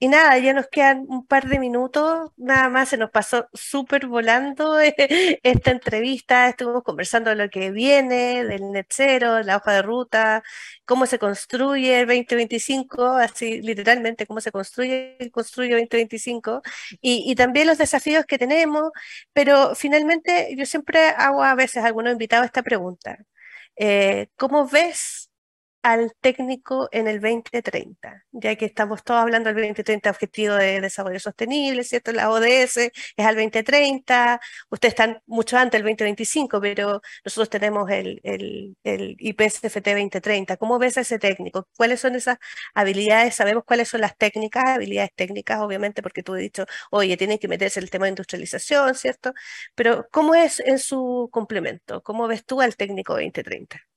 y nada, ya nos quedan un par de minutos, nada más se nos pasó súper volando esta entrevista, estuvimos conversando de lo que viene, del net cero, la hoja de ruta, cómo se construye el 2025, así literalmente cómo se construye, construye 2025, y, y también los desafíos que tenemos, pero finalmente yo siempre hago a veces a algunos invitados esta pregunta. Eh, ¿Cómo ves al técnico en el 2030, ya que estamos todos hablando del 2030 Objetivo de Desarrollo Sostenible, ¿cierto? La ODS es al 2030, ustedes están mucho antes del 2025, pero nosotros tenemos el, el, el IPSFT 2030. ¿Cómo ves a ese técnico? ¿Cuáles son esas habilidades? Sabemos cuáles son las técnicas, habilidades técnicas, obviamente, porque tú has dicho, oye, tienen que meterse el tema de industrialización, ¿cierto? Pero ¿cómo es en su complemento? ¿Cómo ves tú al técnico 2030?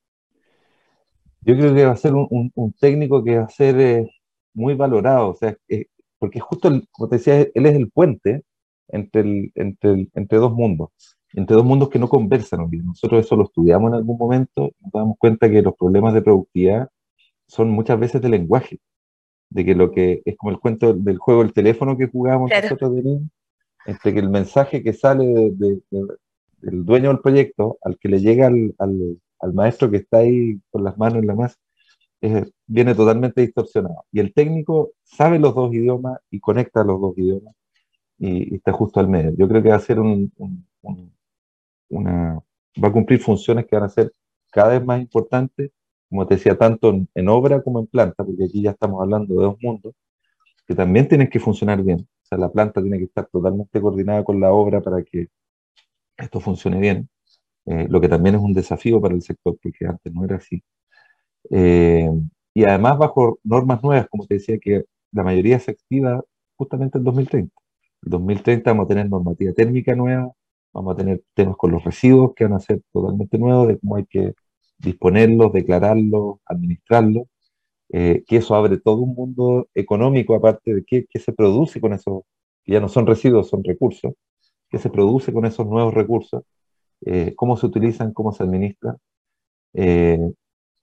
Yo creo que va a ser un, un, técnico que va a ser eh, muy valorado, o sea, eh, porque justo, como te decía, él es el puente entre, el, entre, entre dos mundos, entre dos mundos que no conversan. Nosotros eso lo estudiamos en algún momento nos damos cuenta que los problemas de productividad son muchas veces de lenguaje, de que lo que es como el cuento del juego del teléfono que jugamos nosotros de niños, entre que el mensaje que sale de, del dueño del proyecto al que le llega al, al maestro que está ahí con las manos en la masa, viene totalmente distorsionado. Y el técnico sabe los dos idiomas y conecta los dos idiomas y, está justo al medio. Yo creo que va a ser un, una, va a cumplir funciones que van a ser cada vez más importantes, como te decía, tanto en, obra como en planta, porque aquí ya estamos hablando de dos mundos que también tienen que funcionar bien. O sea, la planta tiene que estar totalmente coordinada con la obra para que esto funcione bien. Eh, lo que también es un desafío para el sector, porque antes no era así. Eh, y además bajo normas nuevas, como te decía, que la mayoría se activa justamente en 2030. En 2030 vamos a tener normativa térmica nueva, vamos a tener temas con los residuos que van a ser totalmente nuevos, de cómo hay que disponerlos, declararlos, administrarlos, eh, que eso abre todo un mundo económico aparte de qué, qué se produce con esos, que ya no son residuos, son recursos, qué se produce con esos nuevos recursos eh, cómo se utilizan, cómo se administran. Eh,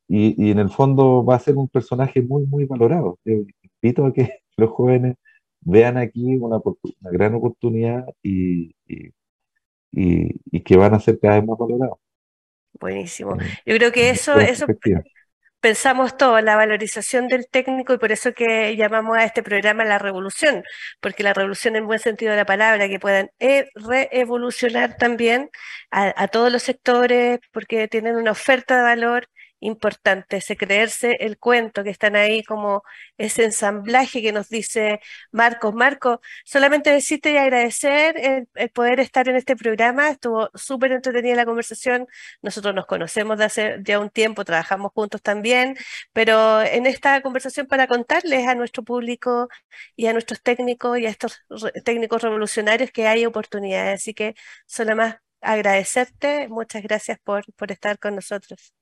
y, en el fondo va a ser un personaje muy, muy valorado. Yo invito a que los jóvenes vean aquí una, una gran oportunidad y, y, que van a ser cada vez más valorados. Buenísimo. Yo creo que eso, eso, pensamos todo, la valorización del técnico y por eso que llamamos a este programa la revolución, porque la revolución en buen sentido de la palabra, que puedan e, reevolucionar también a, a todos los sectores, porque tienen una oferta de valor importante, ese creerse el cuento, que están ahí como ese ensamblaje que nos dice Marcos. Marcos, solamente decirte y agradecer el, poder estar en este programa, estuvo súper entretenida la conversación, nosotros nos conocemos de hace ya un tiempo, trabajamos juntos también, pero en esta conversación para contarles a nuestro público y a nuestros técnicos y a estos técnicos revolucionarios que hay oportunidades, así que solo más agradecerte, muchas gracias por, por estar con nosotros.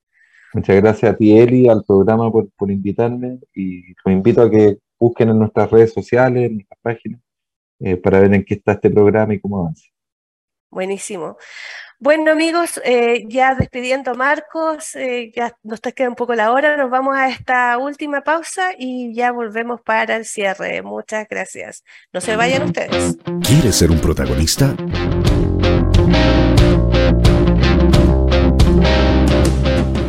Muchas gracias a ti, Eli, al programa por, invitarme y los invito a que busquen en nuestras redes sociales, en nuestras páginas, eh, para ver en qué está este programa y cómo avanza. Buenísimo. Bueno, amigos, eh, ya despidiendo a Marcos, eh, ya nos está quedando un poco la hora, nos vamos a esta última pausa y ya volvemos para el cierre. Muchas gracias. No se vayan ustedes. ¿Quieres ser un protagonista?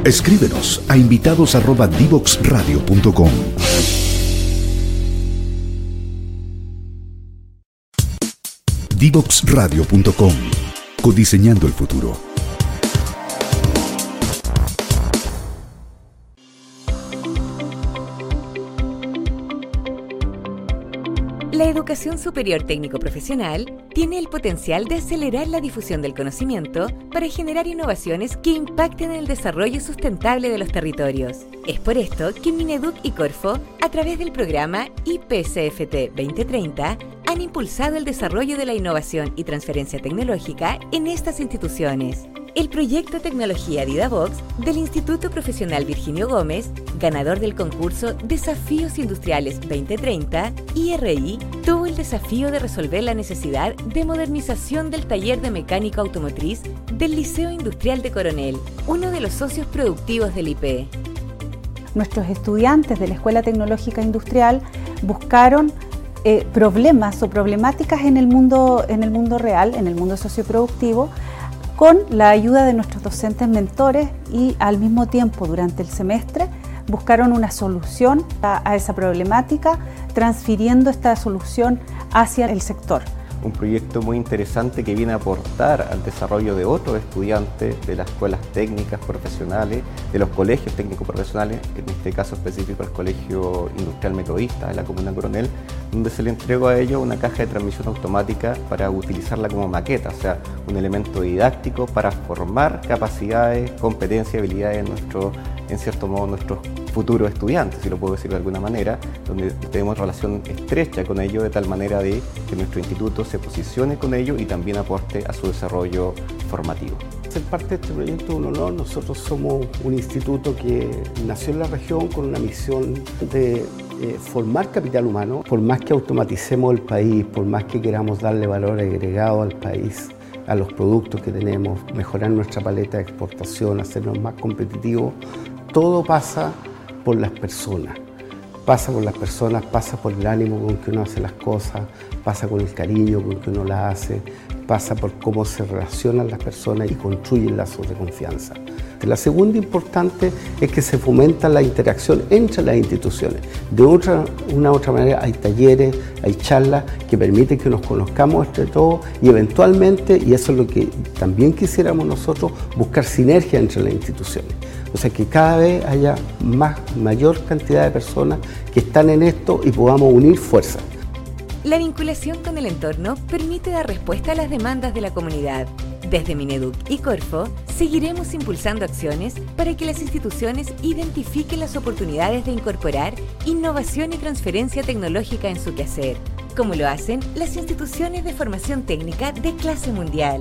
Escríbenos a invitados@divoxradio.com. Divoxradio.com. Codiseñando el futuro. Educación superior técnico profesional tiene el potencial de acelerar la difusión del conocimiento para generar innovaciones que impacten en el desarrollo sustentable de los territorios. Es por esto que Mineduc y Corfo, a través del programa IPCFT 2030, han impulsado el desarrollo de la innovación y transferencia tecnológica en estas instituciones el proyecto Tecnología DidaVox del Instituto Profesional Virginio Gómez, ganador del concurso Desafíos Industriales 2030, IRI, tuvo el desafío de resolver la necesidad de modernización del taller de mecánica automotriz del Liceo Industrial de Coronel, uno de los socios productivos del IP. Nuestros estudiantes de la Escuela Tecnológica Industrial buscaron eh, problemas o problemáticas en el, mundo, en el mundo real, en el mundo socioproductivo, con la ayuda de nuestros docentes mentores y al mismo tiempo durante el semestre buscaron una solución a esa problemática, transfiriendo esta solución hacia el sector un proyecto muy interesante que viene a aportar al desarrollo de otros estudiantes de las escuelas técnicas profesionales, de los colegios técnicos profesionales, en este caso específico el Colegio Industrial Metodista de la Comuna Coronel, donde se le entregó a ellos una caja de transmisión automática para utilizarla como maqueta, o sea, un elemento didáctico para formar capacidades, competencias y habilidades en, nuestro, en cierto modo, nuestros futuros estudiantes, si lo puedo decir de alguna manera, donde tenemos relación estrecha con ellos de tal manera de que nuestro instituto se posicione con ellos y también aporte a su desarrollo formativo. Ser parte de este proyecto es un honor. Nosotros somos un instituto que nació en la región con una misión de eh, formar capital humano. Por más que automaticemos el país, por más que queramos darle valor agregado al país, a los productos que tenemos, mejorar nuestra paleta de exportación, hacernos más competitivos, todo pasa por las personas. Pasa por las personas, pasa por el ánimo con que uno hace las cosas, pasa con el cariño con que uno las hace, pasa por cómo se relacionan las personas y construyen lazos de confianza. La segunda importante es que se fomenta la interacción entre las instituciones. De otra, una otra manera hay talleres, hay charlas que permiten que nos conozcamos entre todos y eventualmente, y eso es lo que también quisiéramos nosotros, buscar sinergia entre las instituciones. O sea, que cada vez haya más, mayor cantidad de personas que están en esto y podamos unir fuerzas. La vinculación con el entorno permite dar respuesta a las demandas de la comunidad. Desde Mineduc y Corfo, seguiremos impulsando acciones para que las instituciones identifiquen las oportunidades de incorporar innovación y transferencia tecnológica en su quehacer, como lo hacen las instituciones de formación técnica de clase mundial.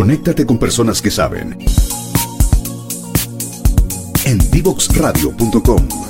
Conéctate con personas que saben. En.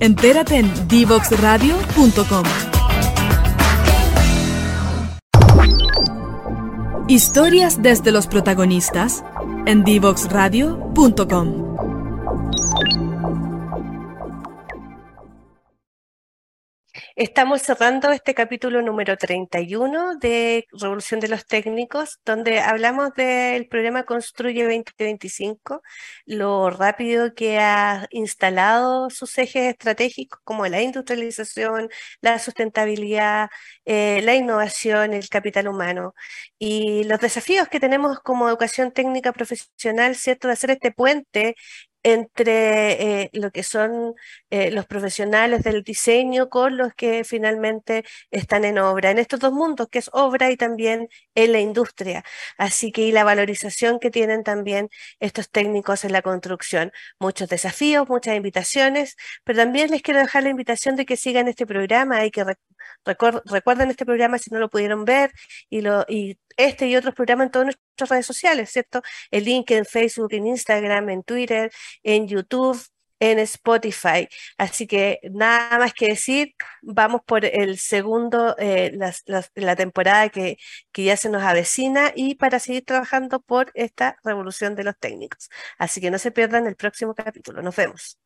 Entérate en divoxradio.com. Historias desde los protagonistas en divoxradio.com. Estamos cerrando este capítulo número 31 de Revolución de los Técnicos, donde hablamos del programa Construye 2025, lo rápido que ha instalado sus ejes estratégicos como la industrialización, la sustentabilidad, eh, la innovación, el capital humano y los desafíos que tenemos como educación técnica profesional, ¿cierto? De hacer este puente entre eh, lo que son eh, los profesionales del diseño con los que finalmente están en obra, en estos dos mundos, que es obra y también en la industria. Así que y la valorización que tienen también estos técnicos en la construcción. Muchos desafíos, muchas invitaciones, pero también les quiero dejar la invitación de que sigan este programa y que recuerden este programa si no lo pudieron ver y, este y otros programas en todas nuestras redes sociales, ¿cierto? El link en Facebook, en Instagram, en Twitter, en YouTube, en Spotify. Así que nada más que decir, vamos por el segundo, eh, la, temporada que, que, ya se nos avecina y para seguir trabajando por esta revolución de los técnicos. Así que no se pierdan el próximo capítulo. Nos vemos.